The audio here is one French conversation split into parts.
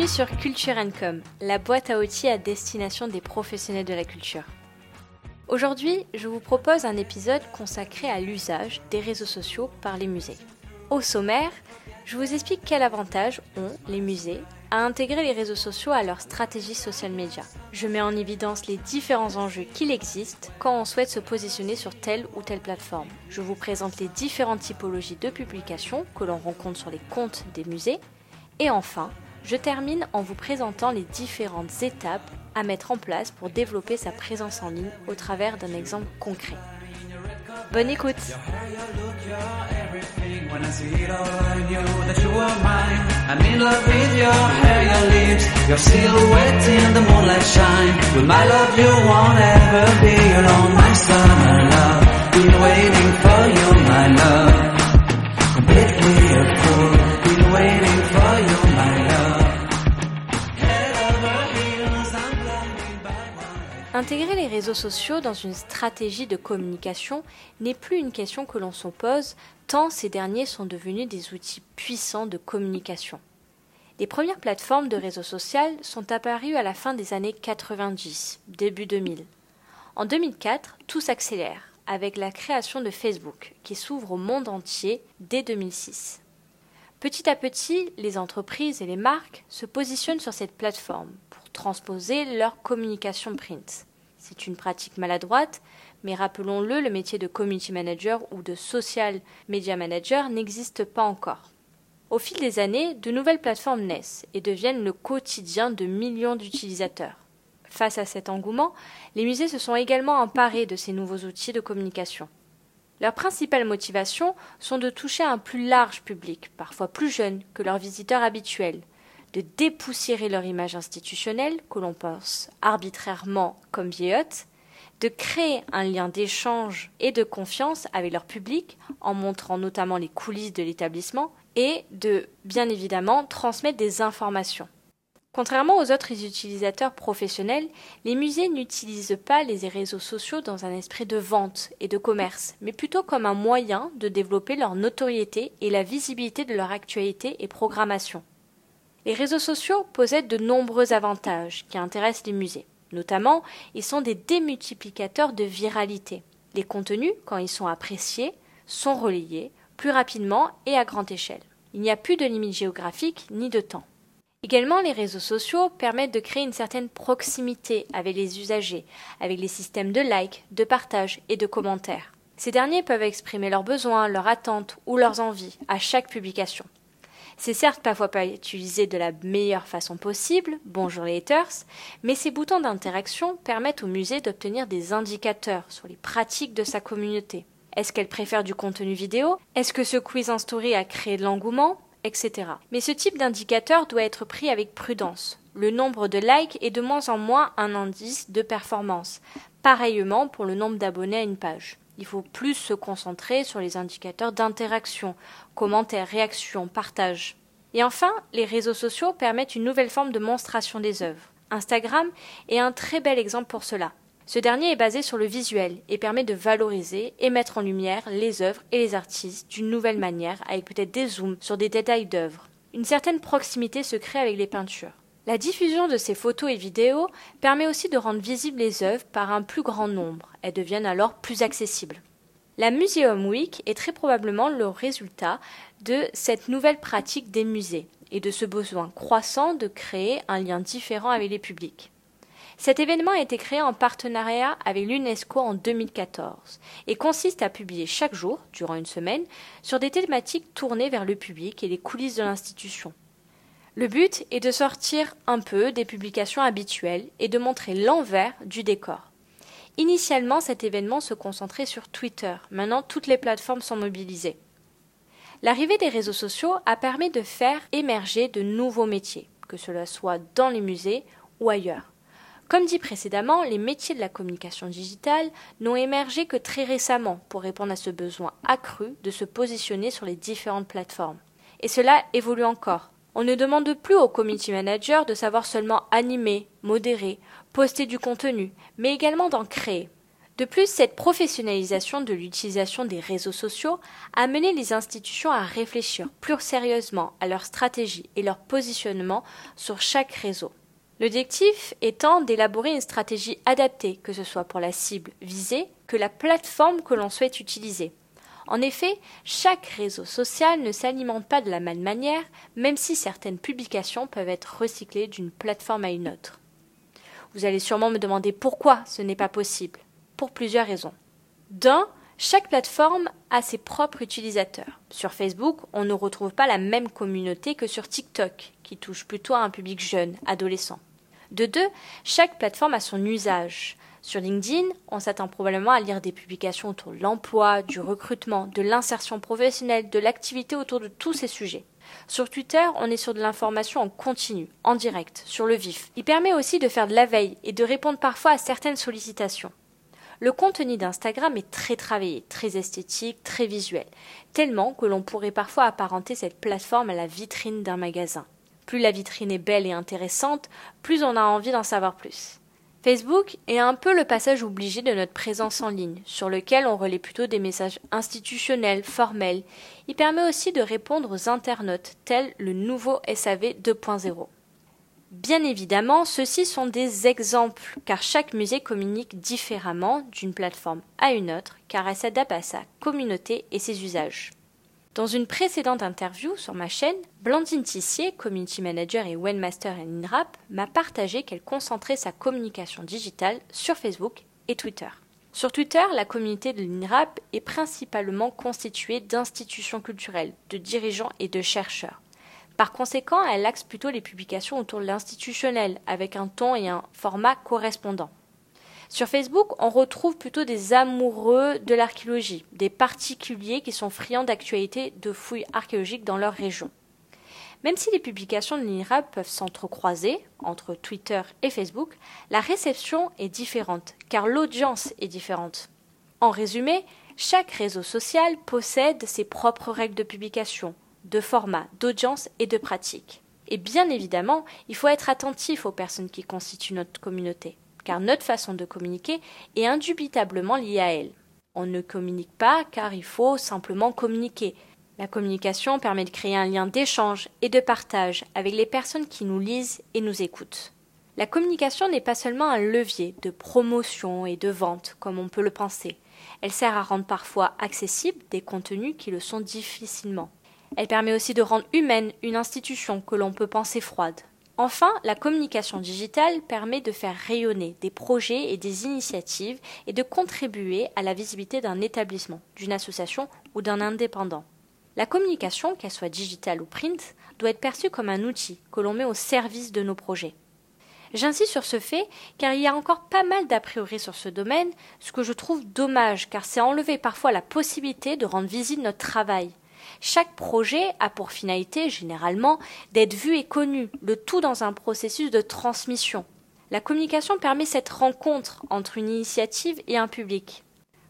Bienvenue sur Culture Com, la boîte à outils à destination des professionnels de la culture. Aujourd'hui, je vous propose un épisode consacré à l'usage des réseaux sociaux par les musées. Au sommaire, je vous explique quel avantage ont les musées à intégrer les réseaux sociaux à leur stratégie social media. Je mets en évidence les différents enjeux qu'il existe quand on souhaite se positionner sur telle ou telle plateforme. Je vous présente les différentes typologies de publications que l'on rencontre sur les comptes des musées. Et enfin, je termine en vous présentant les différentes étapes à mettre en place pour développer sa présence en ligne au travers d'un exemple concret. Bonne écoute Intégrer les réseaux sociaux dans une stratégie de communication n'est plus une question que l'on se pose, tant ces derniers sont devenus des outils puissants de communication. Les premières plateformes de réseaux sociaux sont apparues à la fin des années 90, début 2000. En 2004, tout s'accélère avec la création de Facebook, qui s'ouvre au monde entier dès 2006. Petit à petit, les entreprises et les marques se positionnent sur cette plateforme pour transposer leur communication print. C'est une pratique maladroite, mais rappelons-le, le métier de community manager ou de social media manager n'existe pas encore. Au fil des années, de nouvelles plateformes naissent et deviennent le quotidien de millions d'utilisateurs. Face à cet engouement, les musées se sont également emparés de ces nouveaux outils de communication. Leurs principales motivations sont de toucher un plus large public, parfois plus jeune que leurs visiteurs habituels, de dépoussiérer leur image institutionnelle, que l'on pense arbitrairement comme vieillotte, de créer un lien d'échange et de confiance avec leur public en montrant notamment les coulisses de l'établissement et de, bien évidemment, transmettre des informations. Contrairement aux autres utilisateurs professionnels, les musées n'utilisent pas les réseaux sociaux dans un esprit de vente et de commerce, mais plutôt comme un moyen de développer leur notoriété et la visibilité de leur actualité et programmation. Les réseaux sociaux possèdent de nombreux avantages qui intéressent les musées. Notamment, ils sont des démultiplicateurs de viralité. Les contenus, quand ils sont appréciés, sont relayés plus rapidement et à grande échelle. Il n'y a plus de limite géographique ni de temps. Également, les réseaux sociaux permettent de créer une certaine proximité avec les usagers, avec les systèmes de like, de partage et de commentaires. Ces derniers peuvent exprimer leurs besoins, leurs attentes ou leurs envies à chaque publication. C'est certes parfois pas utilisé de la meilleure façon possible, bonjour les haters, mais ces boutons d'interaction permettent au musée d'obtenir des indicateurs sur les pratiques de sa communauté. Est-ce qu'elle préfère du contenu vidéo? Est-ce que ce quiz en story a créé de l'engouement? Etc. Mais ce type d'indicateur doit être pris avec prudence. Le nombre de likes est de moins en moins un indice de performance. Pareillement pour le nombre d'abonnés à une page. Il faut plus se concentrer sur les indicateurs d'interaction, commentaires, réactions, partages. Et enfin, les réseaux sociaux permettent une nouvelle forme de monstration des œuvres. Instagram est un très bel exemple pour cela. Ce dernier est basé sur le visuel et permet de valoriser et mettre en lumière les œuvres et les artistes d'une nouvelle manière, avec peut-être des zooms sur des détails d'œuvres. Une certaine proximité se crée avec les peintures. La diffusion de ces photos et vidéos permet aussi de rendre visibles les œuvres par un plus grand nombre. Elles deviennent alors plus accessibles. La Museum Week est très probablement le résultat de cette nouvelle pratique des musées et de ce besoin croissant de créer un lien différent avec les publics. Cet événement a été créé en partenariat avec l'UNESCO en 2014 et consiste à publier chaque jour, durant une semaine, sur des thématiques tournées vers le public et les coulisses de l'institution. Le but est de sortir un peu des publications habituelles et de montrer l'envers du décor. Initialement, cet événement se concentrait sur Twitter. Maintenant, toutes les plateformes sont mobilisées. L'arrivée des réseaux sociaux a permis de faire émerger de nouveaux métiers, que cela soit dans les musées ou ailleurs. Comme dit précédemment, les métiers de la communication digitale n'ont émergé que très récemment pour répondre à ce besoin accru de se positionner sur les différentes plateformes. Et cela évolue encore. On ne demande plus au community manager de savoir seulement animer, modérer, poster du contenu, mais également d'en créer. De plus, cette professionnalisation de l'utilisation des réseaux sociaux a amené les institutions à réfléchir plus sérieusement à leur stratégie et leur positionnement sur chaque réseau. L'objectif étant d'élaborer une stratégie adaptée, que ce soit pour la cible visée que la plateforme que l'on souhaite utiliser. En effet, chaque réseau social ne s'alimente pas de la même manière, même si certaines publications peuvent être recyclées d'une plateforme à une autre. Vous allez sûrement me demander pourquoi ce n'est pas possible pour plusieurs raisons. D'un, chaque plateforme a ses propres utilisateurs. Sur Facebook, on ne retrouve pas la même communauté que sur TikTok, qui touche plutôt à un public jeune, adolescent. De deux, chaque plateforme a son usage. Sur LinkedIn, on s'attend probablement à lire des publications autour de l'emploi, du recrutement, de l'insertion professionnelle, de l'activité autour de tous ces sujets. Sur Twitter, on est sur de l'information en continu, en direct, sur le vif. Il permet aussi de faire de la veille et de répondre parfois à certaines sollicitations. Le contenu d'Instagram est très travaillé, très esthétique, très visuel, tellement que l'on pourrait parfois apparenter cette plateforme à la vitrine d'un magasin. Plus la vitrine est belle et intéressante, plus on a envie d'en savoir plus. Facebook est un peu le passage obligé de notre présence en ligne, sur lequel on relaie plutôt des messages institutionnels, formels. Il permet aussi de répondre aux internautes, tels le nouveau SAV 2.0. Bien évidemment, ceux-ci sont des exemples, car chaque musée communique différemment d'une plateforme à une autre, car elle s'adapte à sa communauté et ses usages. Dans une précédente interview sur ma chaîne, Blandine Tissier, community manager et webmaster à l'INRAP, m'a partagé qu'elle concentrait sa communication digitale sur Facebook et Twitter. Sur Twitter, la communauté de l'INRAP est principalement constituée d'institutions culturelles, de dirigeants et de chercheurs. Par conséquent, elle axe plutôt les publications autour de l'institutionnel, avec un ton et un format correspondant. Sur Facebook, on retrouve plutôt des amoureux de l'archéologie, des particuliers qui sont friands d'actualités de fouilles archéologiques dans leur région. Même si les publications de l'INRAP peuvent s'entrecroiser entre Twitter et Facebook, la réception est différente, car l'audience est différente. En résumé, chaque réseau social possède ses propres règles de publication, de format, d'audience et de pratique. Et bien évidemment, il faut être attentif aux personnes qui constituent notre communauté, car notre façon de communiquer est indubitablement liée à elles. On ne communique pas car il faut simplement communiquer. La communication permet de créer un lien d'échange et de partage avec les personnes qui nous lisent et nous écoutent. La communication n'est pas seulement un levier de promotion et de vente comme on peut le penser. Elle sert à rendre parfois accessibles des contenus qui le sont difficilement. Elle permet aussi de rendre humaine une institution que l'on peut penser froide. Enfin, la communication digitale permet de faire rayonner des projets et des initiatives et de contribuer à la visibilité d'un établissement, d'une association ou d'un indépendant. La communication, qu'elle soit digitale ou print, doit être perçue comme un outil que l'on met au service de nos projets. J'insiste sur ce fait car il y a encore pas mal d'a priori sur ce domaine, ce que je trouve dommage car c'est enlever parfois la possibilité de rendre visible notre travail, chaque projet a pour finalité, généralement, d'être vu et connu, le tout dans un processus de transmission. La communication permet cette rencontre entre une initiative et un public.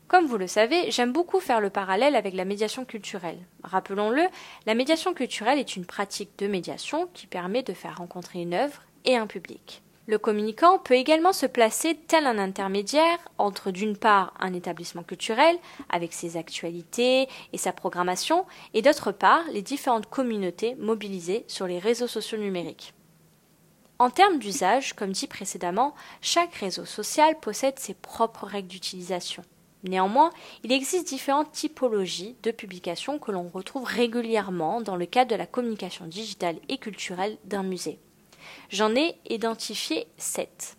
Comme vous le savez, j'aime beaucoup faire le parallèle avec la médiation culturelle. Rappelons-le, la médiation culturelle est une pratique de médiation qui permet de faire rencontrer une œuvre et un public. Le communicant peut également se placer tel un intermédiaire entre d'une part un établissement culturel avec ses actualités et sa programmation et d'autre part les différentes communautés mobilisées sur les réseaux sociaux numériques. En termes d'usage, comme dit précédemment, chaque réseau social possède ses propres règles d'utilisation. Néanmoins, il existe différentes typologies de publications que l'on retrouve régulièrement dans le cadre de la communication digitale et culturelle d'un musée. J'en ai identifié sept.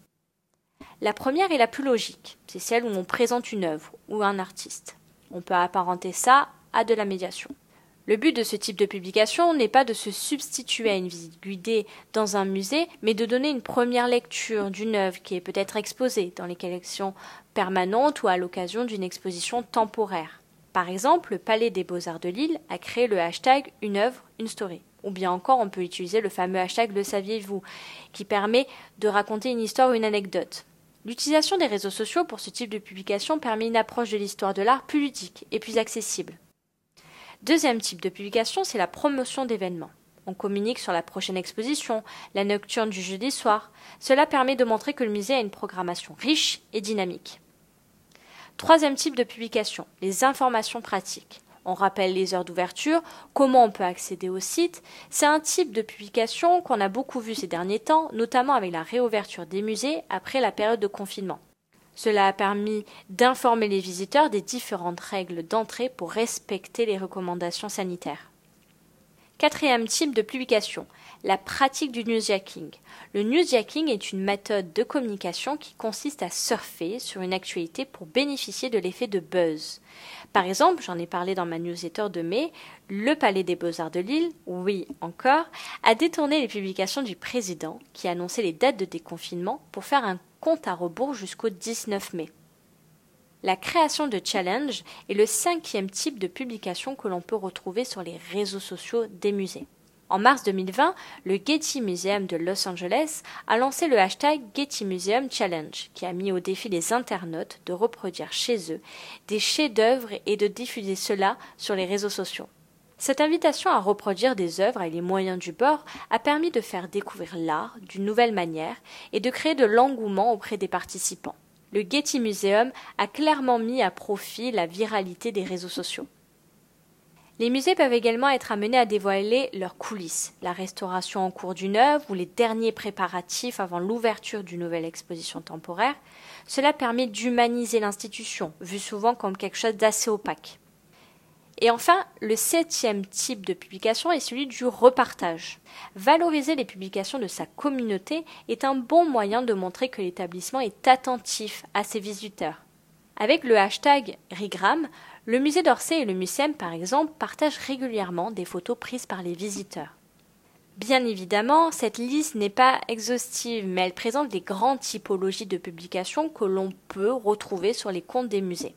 La première est la plus logique, c'est celle où on présente une œuvre ou un artiste. On peut apparenter ça à de la médiation. Le but de ce type de publication n'est pas de se substituer à une visite guidée dans un musée, mais de donner une première lecture d'une œuvre qui est peut-être exposée dans les collections permanentes ou à l'occasion d'une exposition temporaire. Par exemple, le Palais des Beaux-Arts de Lille a créé le hashtag Une œuvre, une story. Ou bien encore, on peut utiliser le fameux hashtag Le saviez-vous, qui permet de raconter une histoire ou une anecdote. L'utilisation des réseaux sociaux pour ce type de publication permet une approche de l'histoire de l'art plus ludique et plus accessible. Deuxième type de publication, c'est la promotion d'événements. On communique sur la prochaine exposition, la nocturne du jeudi soir. Cela permet de montrer que le musée a une programmation riche et dynamique. Troisième type de publication, les informations pratiques. On rappelle les heures d'ouverture, comment on peut accéder au site. C'est un type de publication qu'on a beaucoup vu ces derniers temps, notamment avec la réouverture des musées après la période de confinement. Cela a permis d'informer les visiteurs des différentes règles d'entrée pour respecter les recommandations sanitaires. Quatrième type de publication, la pratique du newsjacking. Le newsjacking est une méthode de communication qui consiste à surfer sur une actualité pour bénéficier de l'effet de buzz. Par exemple, j'en ai parlé dans ma newsletter de mai, le Palais des Beaux-Arts de Lille, oui encore, a détourné les publications du président qui annonçait les dates de déconfinement pour faire un compte à rebours jusqu'au 19 mai. La création de challenge est le cinquième type de publication que l'on peut retrouver sur les réseaux sociaux des musées. En mars 2020, le Getty Museum de Los Angeles a lancé le hashtag Getty Museum Challenge, qui a mis au défi les internautes de reproduire chez eux des chefs-d'œuvre et de diffuser cela sur les réseaux sociaux. Cette invitation à reproduire des œuvres avec les moyens du bord a permis de faire découvrir l'art d'une nouvelle manière et de créer de l'engouement auprès des participants le Getty Museum a clairement mis à profit la viralité des réseaux sociaux. Les musées peuvent également être amenés à dévoiler leurs coulisses, la restauration en cours d'une œuvre ou les derniers préparatifs avant l'ouverture d'une nouvelle exposition temporaire. Cela permet d'humaniser l'institution, vue souvent comme quelque chose d'assez opaque. Et enfin, le septième type de publication est celui du repartage. Valoriser les publications de sa communauté est un bon moyen de montrer que l'établissement est attentif à ses visiteurs. Avec le hashtag Rigram, le musée d'Orsay et le MUSEM, par exemple, partagent régulièrement des photos prises par les visiteurs. Bien évidemment, cette liste n'est pas exhaustive, mais elle présente des grandes typologies de publications que l'on peut retrouver sur les comptes des musées.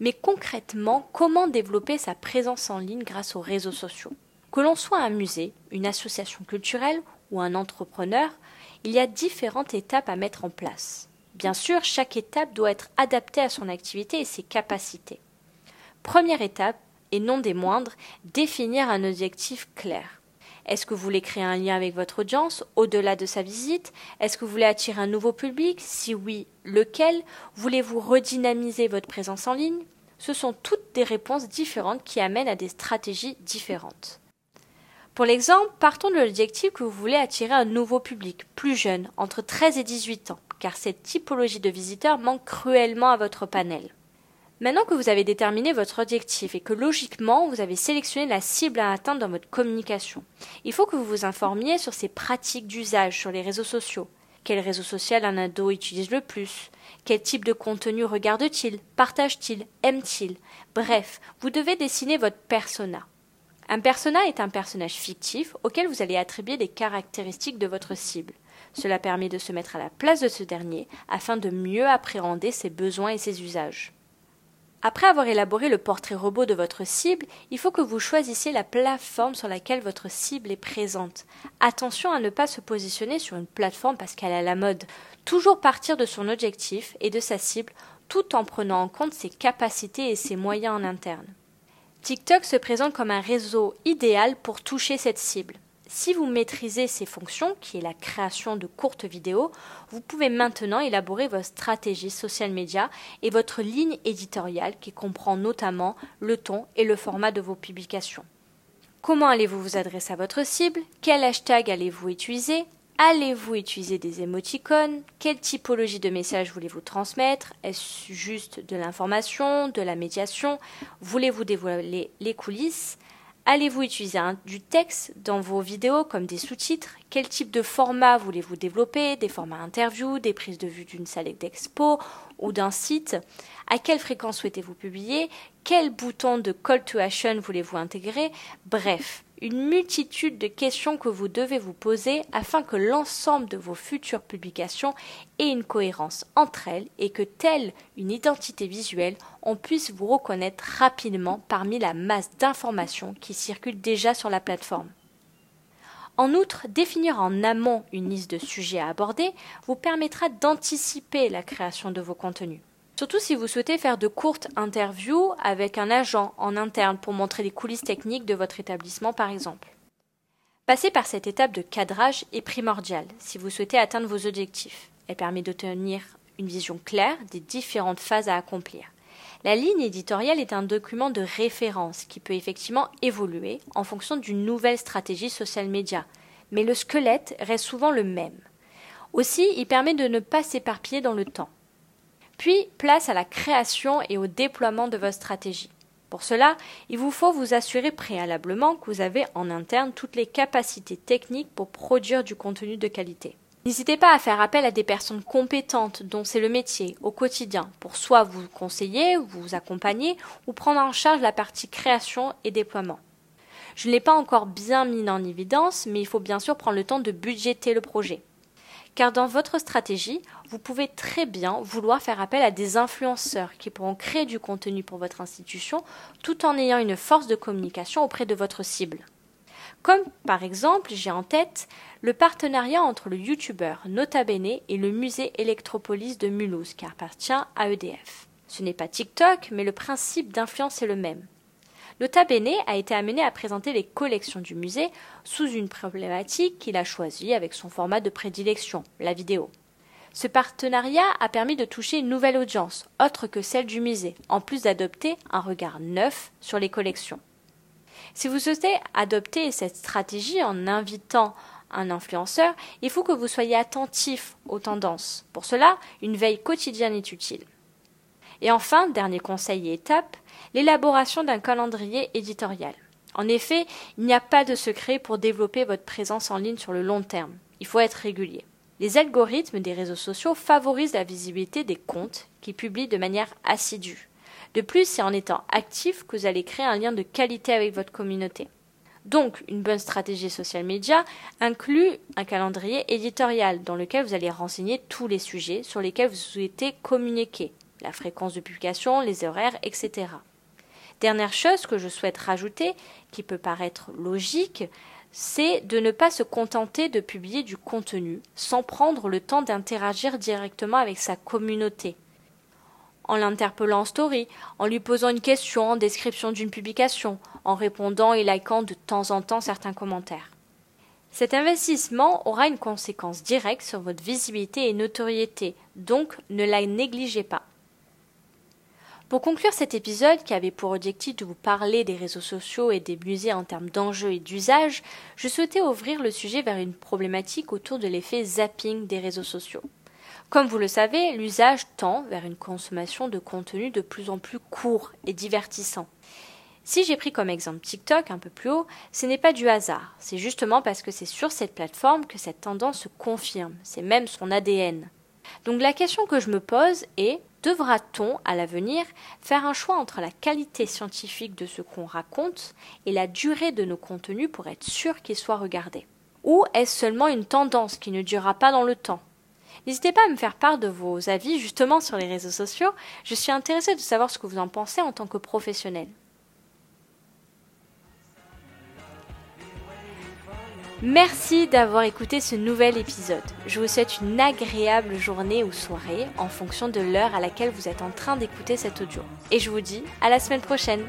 Mais concrètement, comment développer sa présence en ligne grâce aux réseaux sociaux? Que l'on soit un musée, une association culturelle ou un entrepreneur, il y a différentes étapes à mettre en place. Bien sûr, chaque étape doit être adaptée à son activité et ses capacités. Première étape, et non des moindres, définir un objectif clair. Est-ce que vous voulez créer un lien avec votre audience au-delà de sa visite? Est-ce que vous voulez attirer un nouveau public? Si oui, lequel? Voulez-vous redynamiser votre présence en ligne? Ce sont toutes des réponses différentes qui amènent à des stratégies différentes. Pour l'exemple, partons de l'objectif que vous voulez attirer un nouveau public, plus jeune, entre 13 et 18 ans, car cette typologie de visiteurs manque cruellement à votre panel. Maintenant que vous avez déterminé votre objectif et que logiquement vous avez sélectionné la cible à atteindre dans votre communication, il faut que vous vous informiez sur ses pratiques d'usage sur les réseaux sociaux. Quel réseau social un ado utilise le plus? Quel type de contenu regarde-t-il? Partage-t-il? Aime-t-il? Bref, vous devez dessiner votre persona. Un persona est un personnage fictif auquel vous allez attribuer des caractéristiques de votre cible. Cela permet de se mettre à la place de ce dernier afin de mieux appréhender ses besoins et ses usages. Après avoir élaboré le portrait robot de votre cible, il faut que vous choisissiez la plateforme sur laquelle votre cible est présente. Attention à ne pas se positionner sur une plateforme parce qu'elle est à la mode. Toujours partir de son objectif et de sa cible tout en prenant en compte ses capacités et ses moyens en interne. TikTok se présente comme un réseau idéal pour toucher cette cible. Si vous maîtrisez ces fonctions, qui est la création de courtes vidéos, vous pouvez maintenant élaborer votre stratégie social media et votre ligne éditoriale qui comprend notamment le ton et le format de vos publications. Comment allez-vous vous adresser à votre cible? Quel hashtag allez-vous utiliser? Allez-vous utiliser des émoticônes? Quelle typologie de message voulez-vous transmettre? Est-ce juste de l'information, de la médiation? Voulez-vous dévoiler les coulisses? Allez-vous utiliser du texte dans vos vidéos comme des sous-titres? Quel type de format voulez-vous développer? Des formats interviews, des prises de vue d'une salle d'expo ou d'un site? À quelle fréquence souhaitez-vous publier? Quel bouton de call to action voulez-vous intégrer? Bref, une multitude de questions que vous devez vous poser afin que l'ensemble de vos futures publications ait une cohérence entre elles et que, telle une identité visuelle, on puisse vous reconnaître rapidement parmi la masse d'informations qui circulent déjà sur la plateforme. En outre, définir en amont une liste de sujets à aborder vous permettra d'anticiper la création de vos contenus. Surtout si vous souhaitez faire de courtes interviews avec un agent en interne pour montrer les coulisses techniques de votre établissement par exemple. Passer par cette étape de cadrage est primordial si vous souhaitez atteindre vos objectifs. Elle permet d'obtenir une vision claire des différentes phases à accomplir. La ligne éditoriale est un document de référence qui peut effectivement évoluer en fonction d'une nouvelle stratégie social média, mais le squelette reste souvent le même. Aussi, il permet de ne pas s'éparpiller dans le temps. Puis, place à la création et au déploiement de votre stratégie. Pour cela, il vous faut vous assurer préalablement que vous avez en interne toutes les capacités techniques pour produire du contenu de qualité. N'hésitez pas à faire appel à des personnes compétentes dont c'est le métier au quotidien pour soit vous conseiller, vous accompagner ou prendre en charge la partie création et déploiement. Je ne l'ai pas encore bien mis en évidence, mais il faut bien sûr prendre le temps de budgéter le projet. Car dans votre stratégie, vous pouvez très bien vouloir faire appel à des influenceurs qui pourront créer du contenu pour votre institution tout en ayant une force de communication auprès de votre cible. Comme par exemple, j'ai en tête le partenariat entre le youtubeur Nota Bene et le musée Electropolis de Mulhouse qui appartient à EDF. Ce n'est pas TikTok, mais le principe d'influence est le même. Nota Bene a été amené à présenter les collections du musée sous une problématique qu'il a choisie avec son format de prédilection, la vidéo. Ce partenariat a permis de toucher une nouvelle audience, autre que celle du musée, en plus d'adopter un regard neuf sur les collections. Si vous souhaitez adopter cette stratégie en invitant un influenceur, il faut que vous soyez attentif aux tendances. Pour cela, une veille quotidienne est utile. Et enfin, dernier conseil et étape, l'élaboration d'un calendrier éditorial. En effet, il n'y a pas de secret pour développer votre présence en ligne sur le long terme. Il faut être régulier. Les algorithmes des réseaux sociaux favorisent la visibilité des comptes qui publient de manière assidue. De plus, c'est en étant actif que vous allez créer un lien de qualité avec votre communauté. Donc, une bonne stratégie social media inclut un calendrier éditorial dans lequel vous allez renseigner tous les sujets sur lesquels vous souhaitez communiquer, la fréquence de publication, les horaires, etc. Dernière chose que je souhaite rajouter, qui peut paraître logique, c'est de ne pas se contenter de publier du contenu sans prendre le temps d'interagir directement avec sa communauté en l'interpellant en story, en lui posant une question en description d'une publication, en répondant et likant de temps en temps certains commentaires. Cet investissement aura une conséquence directe sur votre visibilité et notoriété, donc ne la négligez pas. Pour conclure cet épisode qui avait pour objectif de vous parler des réseaux sociaux et des musées en termes d'enjeux et d'usage, je souhaitais ouvrir le sujet vers une problématique autour de l'effet zapping des réseaux sociaux. Comme vous le savez, l'usage tend vers une consommation de contenu de plus en plus court et divertissant. Si j'ai pris comme exemple TikTok un peu plus haut, ce n'est pas du hasard, c'est justement parce que c'est sur cette plateforme que cette tendance se confirme, c'est même son ADN. Donc la question que je me pose est devra-t-on à l'avenir faire un choix entre la qualité scientifique de ce qu'on raconte et la durée de nos contenus pour être sûr qu'ils soient regardés? Ou est-ce seulement une tendance qui ne durera pas dans le temps? N'hésitez pas à me faire part de vos avis justement sur les réseaux sociaux. Je suis intéressée de savoir ce que vous en pensez en tant que professionnel. Merci d'avoir écouté ce nouvel épisode. Je vous souhaite une agréable journée ou soirée en fonction de l'heure à laquelle vous êtes en train d'écouter cet audio. Et je vous dis à la semaine prochaine.